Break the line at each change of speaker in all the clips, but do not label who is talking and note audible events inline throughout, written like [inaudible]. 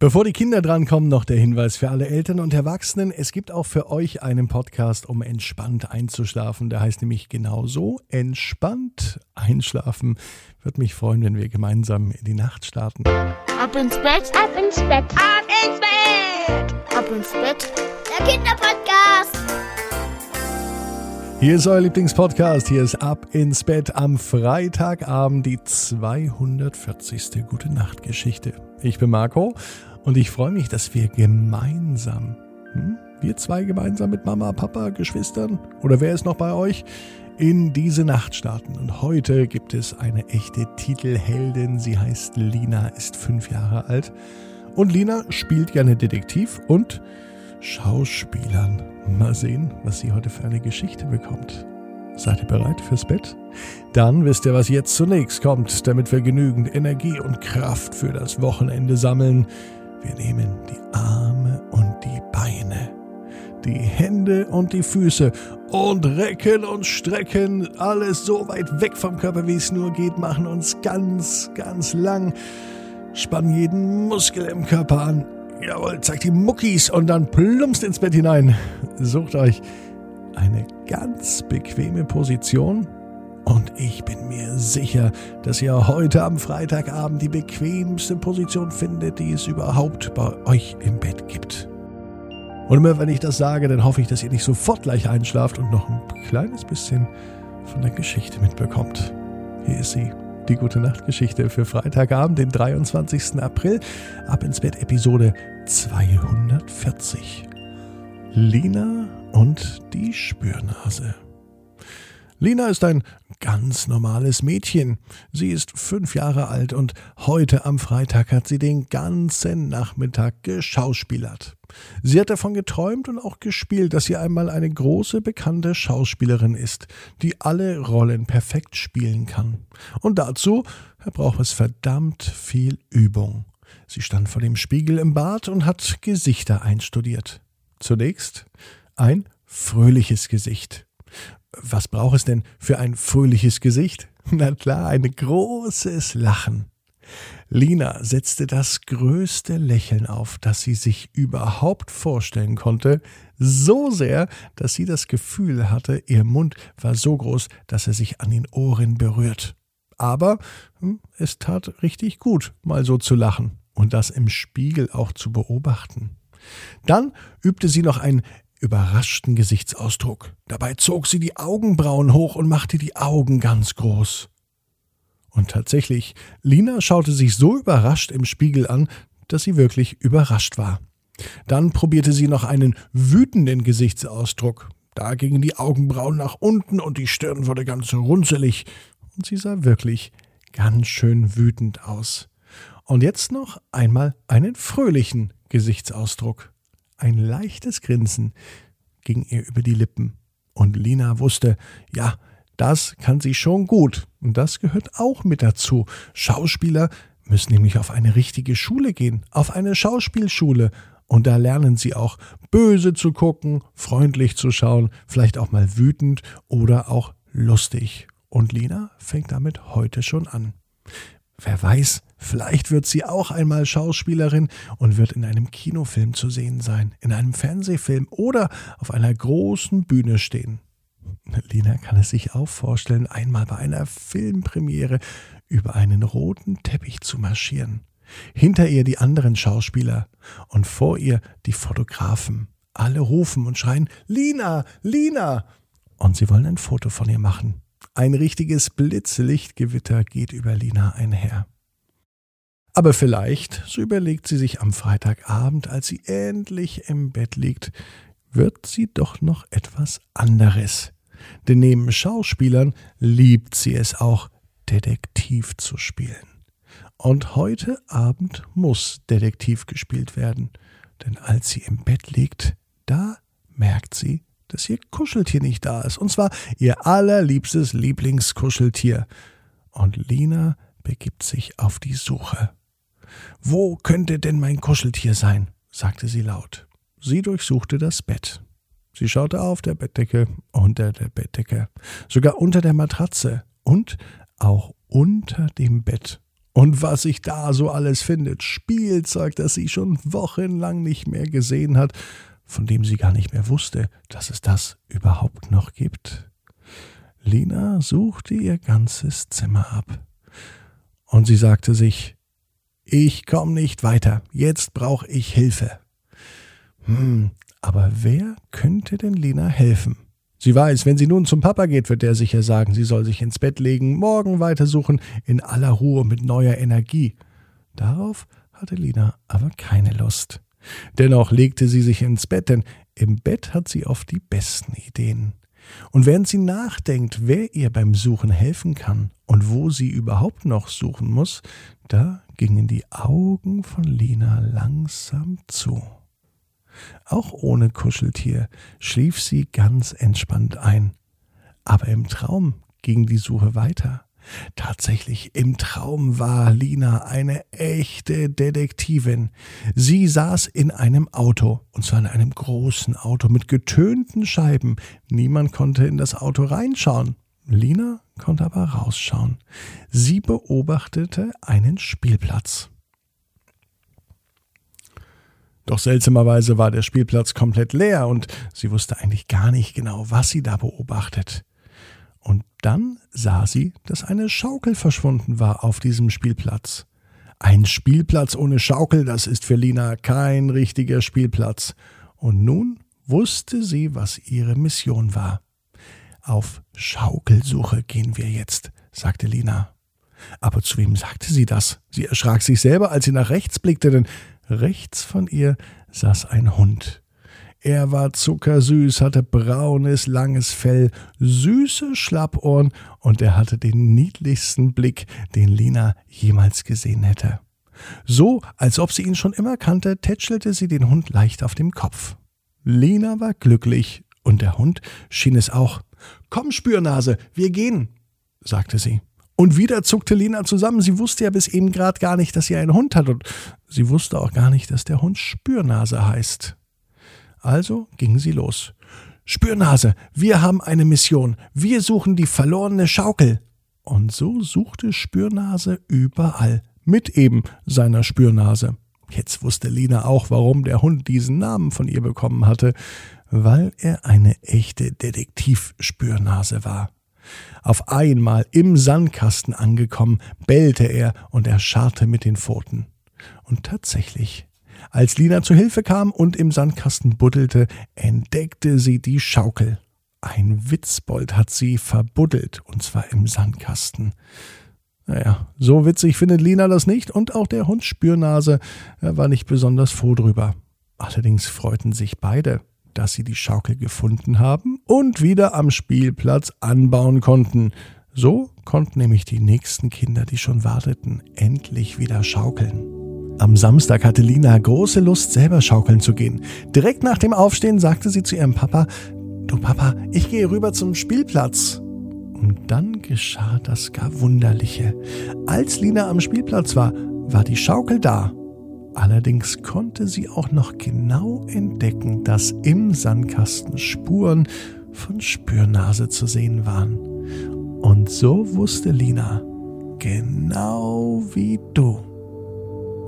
Bevor die Kinder drankommen, noch der Hinweis für alle Eltern und Erwachsenen. Es gibt auch für euch einen Podcast, um entspannt einzuschlafen. Der heißt nämlich genauso entspannt einschlafen. Würde mich freuen, wenn wir gemeinsam in die Nacht starten.
Ab ins Bett, ab ins Bett, ab ins Bett, ab ins Bett. Der Kinderpodcast.
Hier ist euer Lieblingspodcast. Hier ist Ab ins Bett am Freitagabend die 240. Gute Nacht Geschichte. Ich bin Marco und ich freue mich, dass wir gemeinsam, hm, wir zwei gemeinsam mit Mama, Papa, Geschwistern oder wer ist noch bei euch, in diese Nacht starten. Und heute gibt es eine echte Titelheldin. Sie heißt Lina, ist fünf Jahre alt. Und Lina spielt gerne Detektiv und Schauspielern. Mal sehen, was sie heute für eine Geschichte bekommt. Seid ihr bereit fürs Bett? Dann wisst ihr, was jetzt zunächst kommt, damit wir genügend Energie und Kraft für das Wochenende sammeln. Wir nehmen die Arme und die Beine, die Hände und die Füße und recken und strecken alles so weit weg vom Körper, wie es nur geht, machen uns ganz, ganz lang, spannen jeden Muskel im Körper an. Jawohl, zeigt die Muckis und dann plumpst ins Bett hinein. Sucht euch eine ganz bequeme Position und ich bin mir sicher, dass ihr heute am Freitagabend die bequemste Position findet, die es überhaupt bei euch im Bett gibt. Und immer wenn ich das sage, dann hoffe ich, dass ihr nicht sofort gleich einschlaft und noch ein kleines bisschen von der Geschichte mitbekommt. Hier ist sie, die gute Nachtgeschichte für Freitagabend, den 23. April, ab ins Bett Episode 240. Lina und die Spürnase. Lina ist ein ganz normales Mädchen. Sie ist fünf Jahre alt und heute am Freitag hat sie den ganzen Nachmittag geschauspielert. Sie hat davon geträumt und auch gespielt, dass sie einmal eine große bekannte Schauspielerin ist, die alle Rollen perfekt spielen kann. Und dazu braucht es verdammt viel Übung. Sie stand vor dem Spiegel im Bad und hat Gesichter einstudiert. Zunächst ein fröhliches Gesicht. Was braucht es denn für ein fröhliches Gesicht? [laughs] Na klar, ein großes Lachen. Lina setzte das größte Lächeln auf, das sie sich überhaupt vorstellen konnte, so sehr, dass sie das Gefühl hatte, ihr Mund war so groß, dass er sich an den Ohren berührt. Aber hm, es tat richtig gut, mal so zu lachen und das im Spiegel auch zu beobachten. Dann übte sie noch ein überraschten Gesichtsausdruck. Dabei zog sie die Augenbrauen hoch und machte die Augen ganz groß. Und tatsächlich, Lina schaute sich so überrascht im Spiegel an, dass sie wirklich überrascht war. Dann probierte sie noch einen wütenden Gesichtsausdruck. Da gingen die Augenbrauen nach unten und die Stirn wurde ganz runzelig. Und sie sah wirklich ganz schön wütend aus. Und jetzt noch einmal einen fröhlichen Gesichtsausdruck. Ein leichtes Grinsen ging ihr über die Lippen. Und Lina wusste, ja, das kann sie schon gut. Und das gehört auch mit dazu. Schauspieler müssen nämlich auf eine richtige Schule gehen, auf eine Schauspielschule. Und da lernen sie auch böse zu gucken, freundlich zu schauen, vielleicht auch mal wütend oder auch lustig. Und Lina fängt damit heute schon an. Wer weiß, vielleicht wird sie auch einmal Schauspielerin und wird in einem Kinofilm zu sehen sein, in einem Fernsehfilm oder auf einer großen Bühne stehen. Lina kann es sich auch vorstellen, einmal bei einer Filmpremiere über einen roten Teppich zu marschieren. Hinter ihr die anderen Schauspieler und vor ihr die Fotografen. Alle rufen und schreien Lina, Lina. Und sie wollen ein Foto von ihr machen. Ein richtiges Blitzlichtgewitter geht über Lina einher. Aber vielleicht, so überlegt sie sich am Freitagabend, als sie endlich im Bett liegt, wird sie doch noch etwas anderes. Denn neben Schauspielern liebt sie es auch, Detektiv zu spielen. Und heute Abend muss Detektiv gespielt werden, denn als sie im Bett liegt, da merkt sie, dass ihr Kuscheltier nicht da ist. Und zwar ihr allerliebstes Lieblingskuscheltier. Und Lina begibt sich auf die Suche. Wo könnte denn mein Kuscheltier sein? sagte sie laut. Sie durchsuchte das Bett. Sie schaute auf der Bettdecke, unter der Bettdecke, sogar unter der Matratze und auch unter dem Bett. Und was sich da so alles findet, Spielzeug, das sie schon wochenlang nicht mehr gesehen hat, von dem sie gar nicht mehr wusste, dass es das überhaupt noch gibt. Lina suchte ihr ganzes Zimmer ab. Und sie sagte sich, ich komme nicht weiter, jetzt brauche ich Hilfe. Hm, aber wer könnte denn Lina helfen? Sie weiß, wenn sie nun zum Papa geht, wird er sicher sagen, sie soll sich ins Bett legen, morgen weitersuchen, in aller Ruhe mit neuer Energie. Darauf hatte Lina aber keine Lust. Dennoch legte sie sich ins Bett, denn im Bett hat sie oft die besten Ideen. Und während sie nachdenkt, wer ihr beim Suchen helfen kann und wo sie überhaupt noch suchen muss, da gingen die Augen von Lina langsam zu. Auch ohne Kuscheltier schlief sie ganz entspannt ein. Aber im Traum ging die Suche weiter. Tatsächlich, im Traum war Lina eine echte Detektivin. Sie saß in einem Auto, und zwar in einem großen Auto mit getönten Scheiben. Niemand konnte in das Auto reinschauen. Lina konnte aber rausschauen. Sie beobachtete einen Spielplatz. Doch seltsamerweise war der Spielplatz komplett leer und sie wusste eigentlich gar nicht genau, was sie da beobachtet. Und dann sah sie, dass eine Schaukel verschwunden war auf diesem Spielplatz. Ein Spielplatz ohne Schaukel, das ist für Lina kein richtiger Spielplatz. Und nun wusste sie, was ihre Mission war. Auf Schaukelsuche gehen wir jetzt, sagte Lina. Aber zu wem sagte sie das? Sie erschrak sich selber, als sie nach rechts blickte, denn Rechts von ihr saß ein Hund. Er war zuckersüß, hatte braunes, langes Fell, süße Schlappohren und er hatte den niedlichsten Blick, den Lina jemals gesehen hätte. So, als ob sie ihn schon immer kannte, tätschelte sie den Hund leicht auf dem Kopf. Lina war glücklich und der Hund schien es auch. Komm, Spürnase, wir gehen, sagte sie. Und wieder zuckte Lina zusammen. Sie wusste ja bis eben gerade gar nicht, dass sie einen Hund hat. Und sie wusste auch gar nicht, dass der Hund Spürnase heißt. Also ging sie los. Spürnase, wir haben eine Mission. Wir suchen die verlorene Schaukel. Und so suchte Spürnase überall. Mit eben seiner Spürnase. Jetzt wusste Lina auch, warum der Hund diesen Namen von ihr bekommen hatte, weil er eine echte Detektivspürnase war. Auf einmal im Sandkasten angekommen, bellte er und er scharrte mit den Pfoten. Und tatsächlich, als Lina zu Hilfe kam und im Sandkasten buddelte, entdeckte sie die Schaukel. Ein Witzbold hat sie verbuddelt, und zwar im Sandkasten. Naja, so witzig findet Lina das nicht, und auch der Hund Spürnase war nicht besonders froh drüber. Allerdings freuten sich beide dass sie die Schaukel gefunden haben und wieder am Spielplatz anbauen konnten. So konnten nämlich die nächsten Kinder, die schon warteten, endlich wieder schaukeln. Am Samstag hatte Lina große Lust, selber schaukeln zu gehen. Direkt nach dem Aufstehen sagte sie zu ihrem Papa, Du Papa, ich gehe rüber zum Spielplatz. Und dann geschah das gar Wunderliche. Als Lina am Spielplatz war, war die Schaukel da Allerdings konnte sie auch noch genau entdecken, dass im Sandkasten Spuren von Spürnase zu sehen waren. Und so wusste Lina, genau wie du.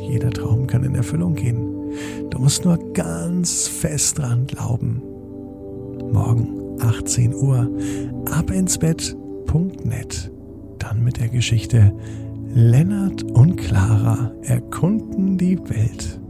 Jeder Traum kann in Erfüllung gehen. Du musst nur ganz fest dran glauben. Morgen 18 Uhr ab ins Bett.net. Dann mit der Geschichte Lennart und Clara erkunden die Welt.